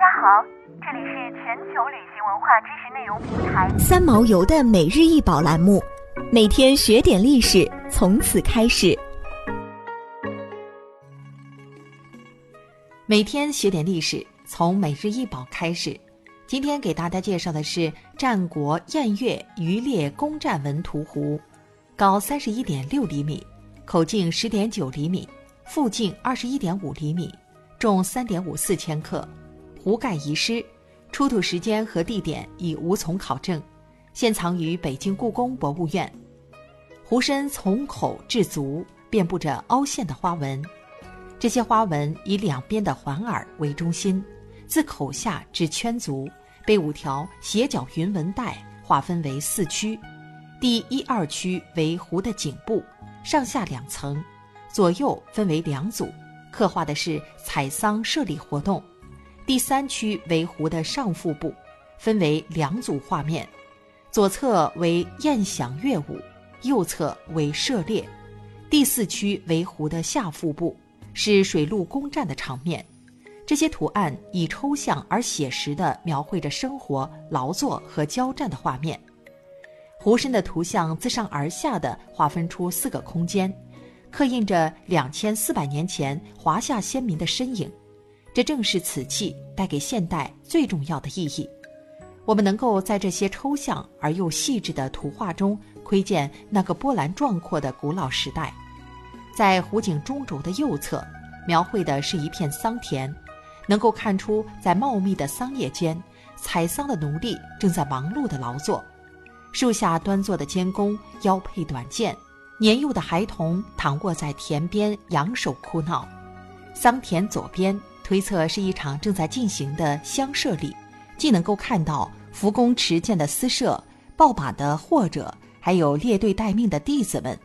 大家好，这里是全球旅行文化知识内容平台三毛游的每日一宝栏目，每天学点历史，从此开始。每天学点历史，从每日一宝开始。今天给大家介绍的是战国燕越渔猎攻战文图壶，高三十一点六厘米，口径十点九厘米，腹径二十一点五厘米，重三点五四千克。壶盖遗失，出土时间和地点已无从考证，现藏于北京故宫博物院。壶身从口至足遍布着凹陷的花纹，这些花纹以两边的环耳为中心，自口下至圈足，被五条斜角云纹带划分为四区。第一二区为壶的颈部，上下两层，左右分为两组，刻画的是采桑设礼活动。第三区为壶的上腹部，分为两组画面，左侧为宴享乐舞，右侧为射猎。第四区为壶的下腹部，是水陆攻战的场面。这些图案以抽象而写实地描绘着生活、劳作和交战的画面。壶身的图像自上而下地划分出四个空间，刻印着两千四百年前华夏先民的身影。这正是瓷器带给现代最重要的意义。我们能够在这些抽象而又细致的图画中窥见那个波澜壮阔的古老时代。在湖景中轴的右侧，描绘的是一片桑田，能够看出在茂密的桑叶间，采桑的奴隶正在忙碌的劳作。树下端坐的监工腰佩短剑，年幼的孩童躺卧在田边仰首哭闹。桑田左边。推测是一场正在进行的相射礼，既能够看到扶弓持剑的司射、抱马的或者，还有列队待命的弟子们。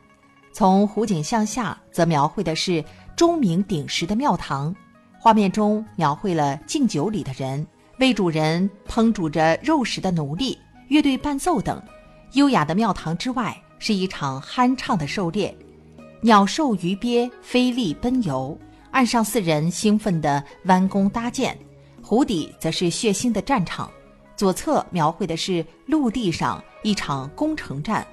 从湖景向下，则描绘的是钟鸣鼎食的庙堂，画面中描绘了敬酒礼的人、为主人烹煮着肉食的奴隶、乐队伴奏等。优雅的庙堂之外，是一场酣畅的狩猎，鸟兽鱼鳖飞立奔游。岸上四人兴奋地弯弓搭箭，湖底则是血腥的战场。左侧描绘的是陆地上一场攻城战，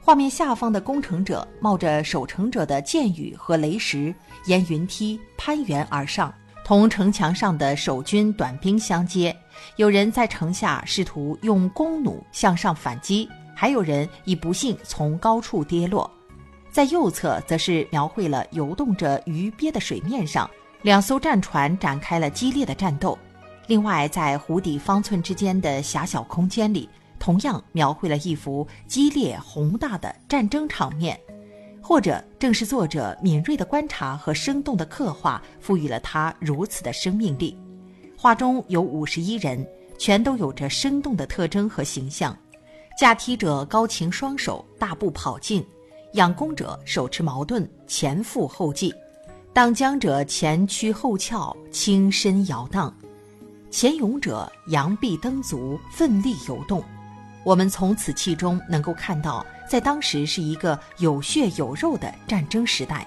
画面下方的攻城者冒着守城者的箭雨和雷石，沿云梯攀援而上，同城墙上的守军短兵相接。有人在城下试图用弓弩向上反击，还有人已不幸从高处跌落。在右侧，则是描绘了游动着鱼鳖的水面上，两艘战船展开了激烈的战斗。另外，在湖底方寸之间的狭小空间里，同样描绘了一幅激烈宏大的战争场面。或者，正是作者敏锐的观察和生动的刻画，赋予了它如此的生命力。画中有五十一人，全都有着生动的特征和形象。驾梯者高擎双手，大步跑进。仰弓者手持矛盾，前赴后继；荡江者前屈后翘，轻身摇荡；前勇者扬臂蹬足，奋力游动。我们从此器中能够看到，在当时是一个有血有肉的战争时代。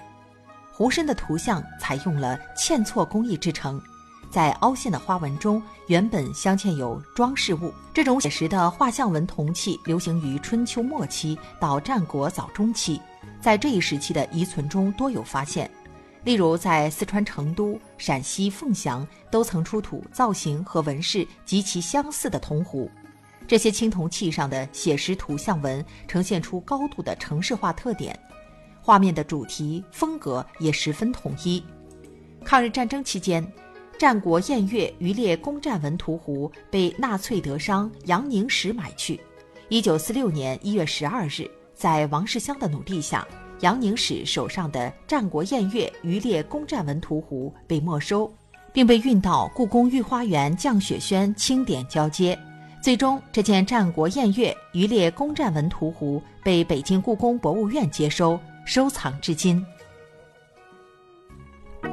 壶身的图像采用了嵌错工艺制成。在凹陷的花纹中，原本镶嵌有装饰物。这种写实的画像纹铜器流行于春秋末期到战国早中期，在这一时期的遗存中多有发现。例如，在四川成都、陕西凤翔都曾出土造型和纹饰极其相似的铜壶。这些青铜器上的写实图像纹呈现出高度的城市化特点，画面的主题风格也十分统一。抗日战争期间。战国偃月渔猎攻战文图壶被纳粹德商杨宁石买去。一九四六年一月十二日，在王世襄的努力下，杨宁史手上的战国偃月渔猎攻战文图壶被没收，并被运到故宫御花园降雪轩清点交接。最终，这件战国偃月渔猎攻战文图壶被北京故宫博物院接收，收藏至今。